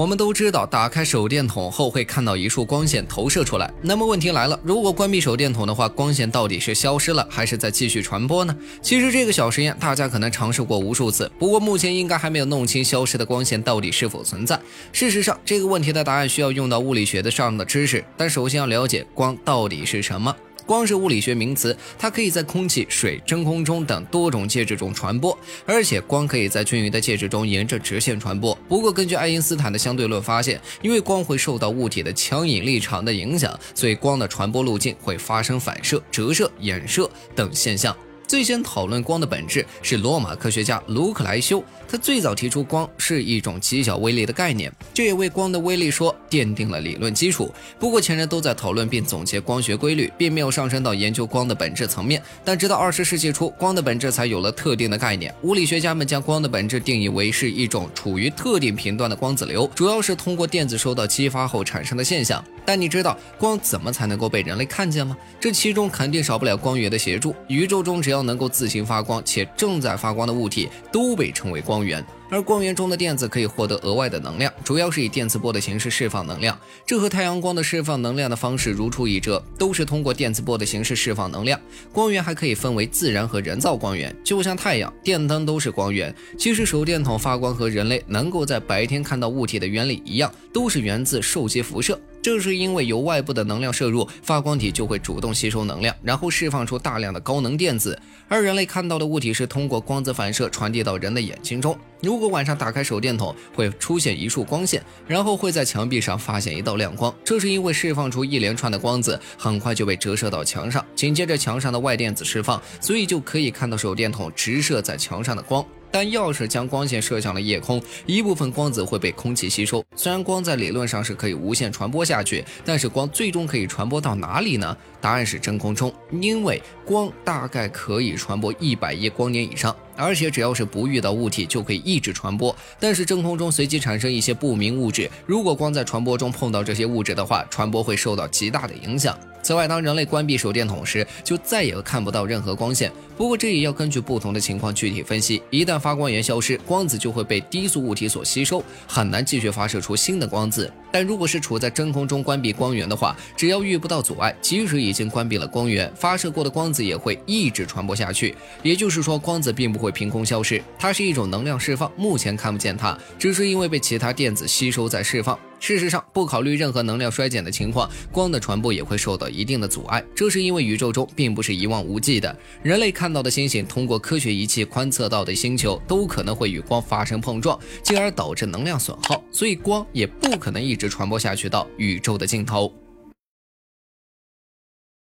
我们都知道，打开手电筒后会看到一束光线投射出来。那么问题来了，如果关闭手电筒的话，光线到底是消失了，还是在继续传播呢？其实这个小实验大家可能尝试过无数次，不过目前应该还没有弄清消失的光线到底是否存在。事实上，这个问题的答案需要用到物理学的上的知识，但首先要了解光到底是什么。光是物理学名词，它可以在空气、水、真空中等多种介质中传播，而且光可以在均匀的介质中沿着直线传播。不过，根据爱因斯坦的相对论发现，因为光会受到物体的强引力场的影响，所以光的传播路径会发生反射、折射、衍射等现象。最先讨论光的本质是罗马科学家卢克莱修，他最早提出光是一种极小微粒的概念，这也为光的微粒说奠定了理论基础。不过前人都在讨论并总结光学规律，并没有上升到研究光的本质层面。但直到二十世纪初，光的本质才有了特定的概念。物理学家们将光的本质定义为是一种处于特定频段的光子流，主要是通过电子受到激发后产生的现象。但你知道光怎么才能够被人类看见吗？这其中肯定少不了光源的协助。宇宙中只要能够自行发光且正在发光的物体，都被称为光源。而光源中的电子可以获得额外的能量，主要是以电磁波的形式释放能量。这和太阳光的释放能量的方式如出一辙，都是通过电磁波的形式释放能量。光源还可以分为自然和人造光源，就像太阳、电灯都是光源。其实手电筒发光和人类能够在白天看到物体的原理一样，都是源自受激辐射。正是因为有外部的能量摄入，发光体就会主动吸收能量，然后释放出大量的高能电子。而人类看到的物体是通过光子反射传递到人的眼睛中。如果晚上打开手电筒，会出现一束光线，然后会在墙壁上发现一道亮光。这是因为释放出一连串的光子，很快就被折射到墙上，紧接着墙上的外电子释放，所以就可以看到手电筒直射在墙上的光。但要是将光线射向了夜空，一部分光子会被空气吸收。虽然光在理论上是可以无限传播下去，但是光最终可以传播到哪里呢？答案是真空中，因为光大概可以传播一百亿光年以上，而且只要是不遇到物体就可以一直传播。但是真空中随机产生一些不明物质，如果光在传播中碰到这些物质的话，传播会受到极大的影响。此外，当人类关闭手电筒时，就再也看不到任何光线。不过，这也要根据不同的情况具体分析。一旦发光源消失，光子就会被低速物体所吸收，很难继续发射出新的光子。但如果是处在真空中关闭光源的话，只要遇不到阻碍，即使已经关闭了光源，发射过的光子也会一直传播下去。也就是说，光子并不会凭空消失，它是一种能量释放，目前看不见它，只是因为被其他电子吸收在释放。事实上，不考虑任何能量衰减的情况，光的传播也会受到一定的阻碍。这是因为宇宙中并不是一望无际的，人类看到的星星，通过科学仪器观测到的星球，都可能会与光发生碰撞，进而导致能量损耗。所以，光也不可能一直传播下去到宇宙的尽头。